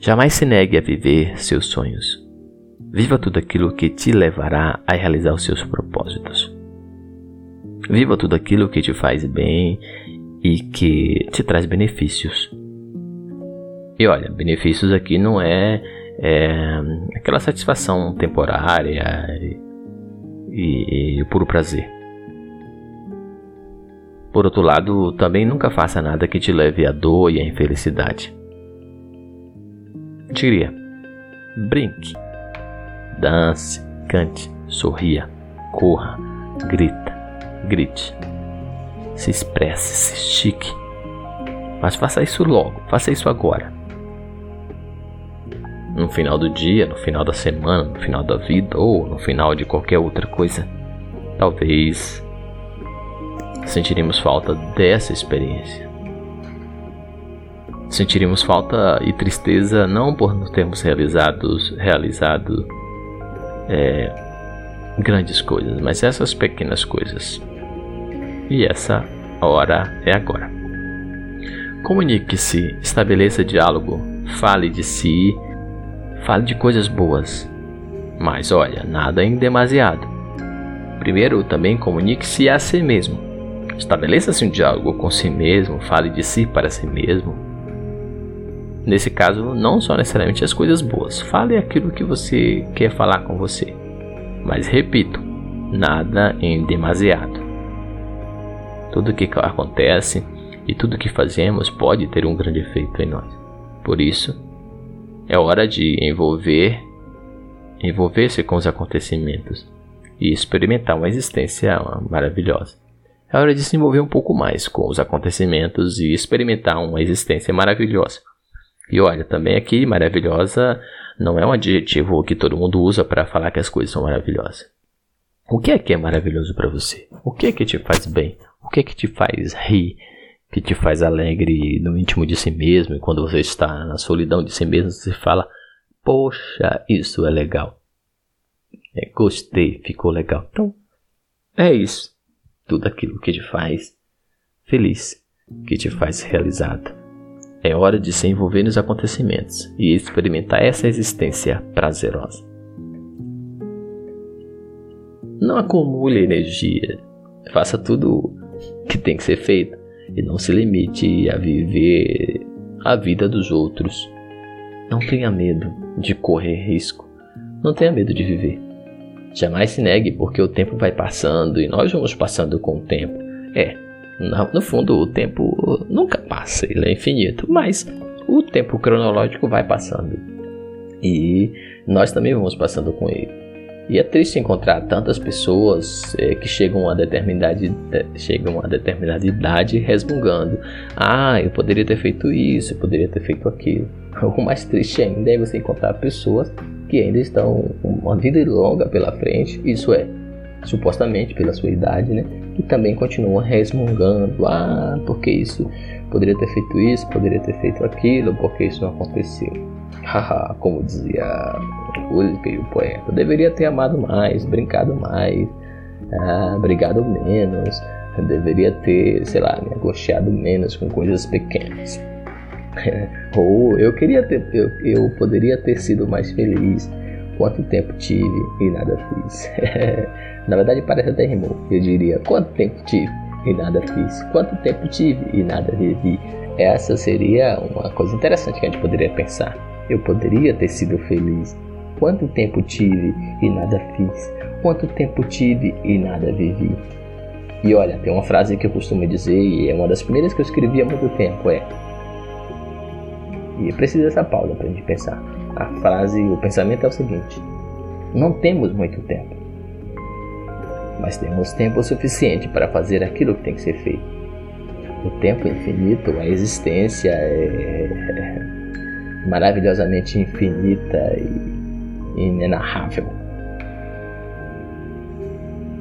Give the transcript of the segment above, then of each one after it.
Jamais se negue a viver seus sonhos. Viva tudo aquilo que te levará a realizar os seus propósitos. Viva tudo aquilo que te faz bem e que te traz benefícios. E olha, benefícios aqui não é, é aquela satisfação temporária e, e puro prazer. Por outro lado, também nunca faça nada que te leve à dor e à infelicidade. Diria: brinque, dance, cante, sorria, corra, grita, grite, se expresse, se estique. Mas faça isso logo, faça isso agora. No final do dia, no final da semana, no final da vida ou no final de qualquer outra coisa, talvez sentiremos falta dessa experiência. Sentiremos falta e tristeza não por não termos realizados, realizado é, grandes coisas, mas essas pequenas coisas. E essa hora é agora. Comunique-se, estabeleça diálogo, fale de si, fale de coisas boas. Mas olha, nada em demasiado. Primeiro, também comunique-se a si mesmo. Estabeleça-se um diálogo com si mesmo, fale de si para si mesmo. Nesse caso, não só necessariamente as coisas boas, fale aquilo que você quer falar com você. Mas repito, nada em demasiado. Tudo que acontece e tudo que fazemos pode ter um grande efeito em nós. Por isso, é hora de envolver envolver-se com os acontecimentos e experimentar uma existência maravilhosa. É hora de se envolver um pouco mais com os acontecimentos e experimentar uma existência maravilhosa. E olha, também aqui, maravilhosa não é um adjetivo que todo mundo usa para falar que as coisas são maravilhosas. O que é que é maravilhoso para você? O que é que te faz bem? O que é que te faz rir? Que te faz alegre no íntimo de si mesmo? E quando você está na solidão de si mesmo, você fala: Poxa, isso é legal. É, gostei, ficou legal. Então, é isso tudo aquilo que te faz feliz, que te faz realizado. É hora de se envolver nos acontecimentos e experimentar essa existência prazerosa. Não acumule energia, faça tudo que tem que ser feito e não se limite a viver a vida dos outros. Não tenha medo de correr risco, não tenha medo de viver. Jamais se negue, porque o tempo vai passando e nós vamos passando com o tempo. É, no fundo, o tempo nunca passa, ele é infinito, mas o tempo cronológico vai passando. E nós também vamos passando com ele. E é triste encontrar tantas pessoas é, que chegam a, determinada, chegam a determinada idade resmungando: Ah, eu poderia ter feito isso, eu poderia ter feito aquilo. O mais triste ainda é você encontrar pessoas que ainda estão com uma vida longa pela frente, isso é, supostamente pela sua idade, né? E também continuam resmungando, ah, porque isso poderia ter feito isso, poderia ter feito aquilo, porque isso não aconteceu. Haha, como dizia o poeta, deveria ter amado mais, brincado mais, ah, brigado menos, deveria ter, sei lá, me angustiado menos com coisas pequenas. Ou eu queria ter, eu, eu poderia ter sido mais feliz. Quanto tempo tive e nada fiz. Na verdade parece até rimou. Eu diria quanto tempo tive e nada fiz. Quanto tempo tive e nada vivi. Essa seria uma coisa interessante que a gente poderia pensar. Eu poderia ter sido feliz. Quanto tempo tive e nada fiz. Quanto tempo tive e nada vivi. E olha, tem uma frase que eu costumo dizer e é uma das primeiras que eu escrevi há muito tempo, é e precisa dessa pausa para a gente pensar. A frase, o pensamento é o seguinte: não temos muito tempo, mas temos tempo suficiente para fazer aquilo que tem que ser feito. O tempo infinito, a existência é maravilhosamente infinita e inenarrável.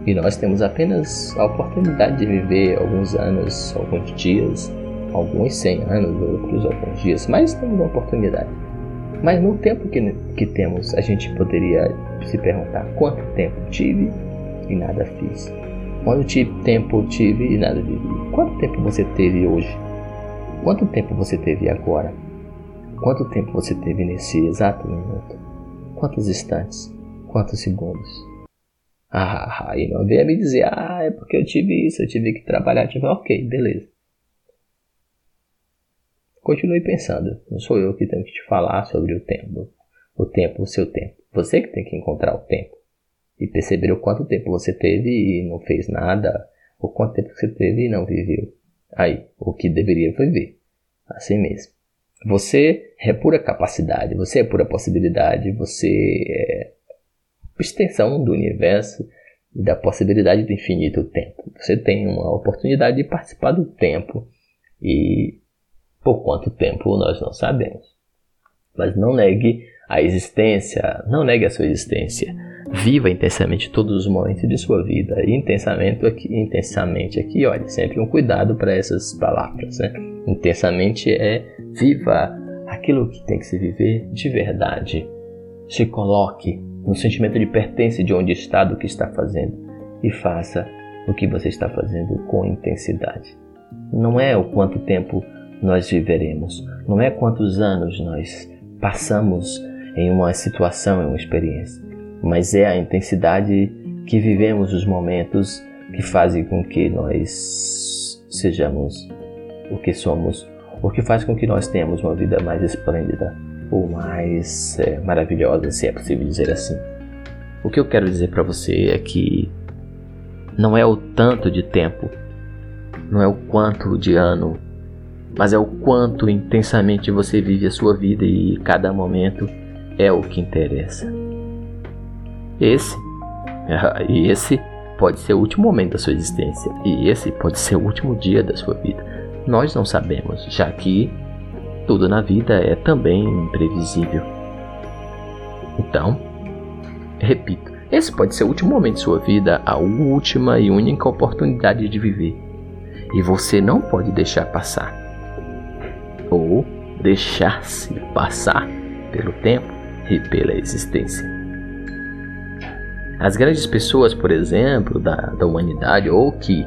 E nós temos apenas a oportunidade de viver alguns anos, alguns dias, alguns 100 anos, outros alguns dias, mas temos uma oportunidade. Mas no tempo que, que temos, a gente poderia se perguntar quanto tempo tive e nada fiz. Quanto tempo tive e nada vivi. Quanto tempo você teve hoje? Quanto tempo você teve agora? Quanto tempo você teve nesse exato minuto? Quantos instantes? Quantos segundos? Ah, e não venha me dizer, ah, é porque eu tive isso, eu tive que trabalhar, tive... ok, beleza. Continue pensando, não sou eu que tenho que te falar sobre o tempo, o tempo, o seu tempo. Você que tem que encontrar o tempo e perceber o quanto tempo você teve e não fez nada, o quanto tempo você teve e não viveu. Aí, o que deveria viver, assim mesmo. Você é pura capacidade, você é pura possibilidade, você é extensão do universo e da possibilidade do infinito tempo. Você tem uma oportunidade de participar do tempo e por quanto tempo nós não sabemos. Mas não negue a existência, não negue a sua existência. Viva intensamente todos os momentos de sua vida. E intensamente aqui, intensamente aqui, olha, sempre um cuidado para essas palavras. Né? Intensamente é viva aquilo que tem que se viver de verdade. Se coloque no sentimento de pertence de onde está, do que está fazendo, e faça o que você está fazendo com intensidade. Não é o quanto tempo nós viveremos, não é quantos anos nós passamos em uma situação, em uma experiência, mas é a intensidade que vivemos os momentos que fazem com que nós sejamos o que somos, o que faz com que nós tenhamos uma vida mais esplêndida, ou mais é, maravilhosa, se é possível dizer assim. O que eu quero dizer para você é que não é o tanto de tempo, não é o quanto de ano, mas é o quanto intensamente você vive a sua vida e cada momento é o que interessa. Esse, esse pode ser o último momento da sua existência, e esse pode ser o último dia da sua vida. Nós não sabemos, já que tudo na vida é também imprevisível. Então, repito, esse pode ser o último momento de sua vida, a última e única oportunidade de viver. E você não pode deixar passar. Deixar-se passar pelo tempo e pela existência. As grandes pessoas, por exemplo, da, da humanidade, ou que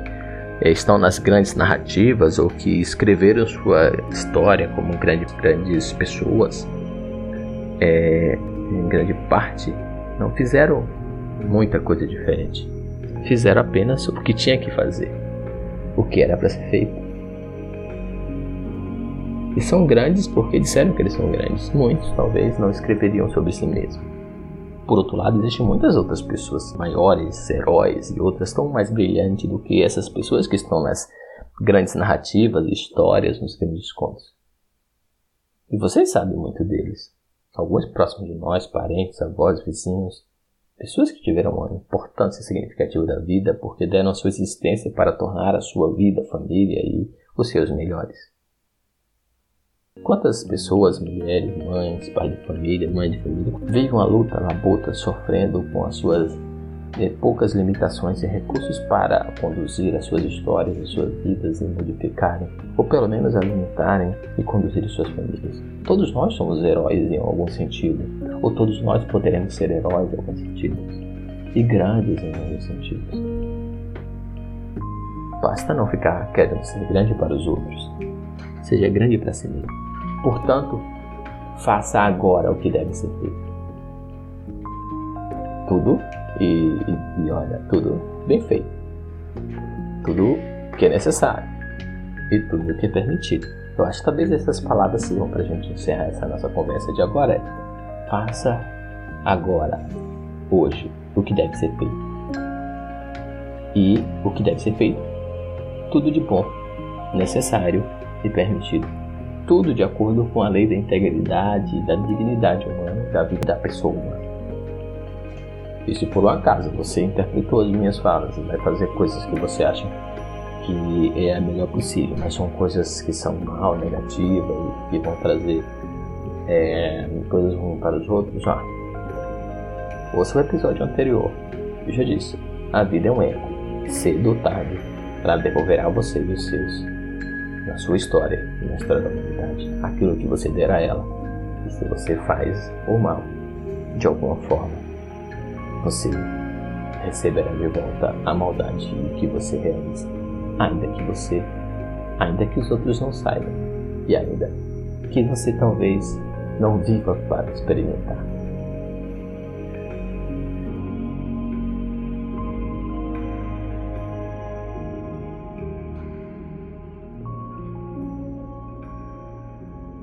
é, estão nas grandes narrativas ou que escreveram sua história como grandes, grandes pessoas, é, em grande parte, não fizeram muita coisa diferente. Fizeram apenas o que tinha que fazer, o que era para ser feito. E são grandes porque disseram que eles são grandes. Muitos talvez não escreveriam sobre si mesmos. Por outro lado, existem muitas outras pessoas maiores, heróis e outras tão mais brilhantes do que essas pessoas que estão nas grandes narrativas e histórias, nos grandes contos. E vocês sabem muito deles. Alguns próximos de nós, parentes, avós, vizinhos, pessoas que tiveram uma importância significativa da vida porque deram a sua existência para tornar a sua vida, família e os seus melhores. Quantas pessoas, mulheres, mães, pais de família, mães de família, vivem uma luta labuta, sofrendo com as suas eh, poucas limitações e recursos para conduzir as suas histórias, as suas vidas e modificarem, ou pelo menos alimentarem e conduzir as suas famílias. Todos nós somos heróis em algum sentido, ou todos nós poderemos ser heróis em algum sentido, e grandes em alguns sentidos. Basta não ficar querendo ser grande para os outros. Seja grande para si mesmo. Portanto, faça agora o que deve ser feito. Tudo e, e, e olha, tudo bem feito. Tudo que é necessário e tudo que é permitido. Eu acho que talvez essas palavras sirvam para a gente encerrar essa nossa conversa de agora. É, faça agora, hoje, o que deve ser feito. E o que deve ser feito? Tudo de bom, necessário e permitido tudo de acordo com a lei da integridade e da dignidade humana, da vida da pessoa humana. E se por um acaso você interpretou as minhas falas e vai fazer coisas que você acha que é a melhor possível, mas são coisas que são mal, negativas e que vão trazer é, coisas ruins para os outros, ó. Ouça o episódio anterior. Eu já disse, a vida é um eco, cedo ou tarde, para devolver a você e os seus na sua história e na história da humanidade aquilo que você der a ela. E se você faz o mal, de alguma forma, você receberá de volta a maldade que você realiza, ainda que você, ainda que os outros não saibam, e ainda que você talvez não viva para experimentar.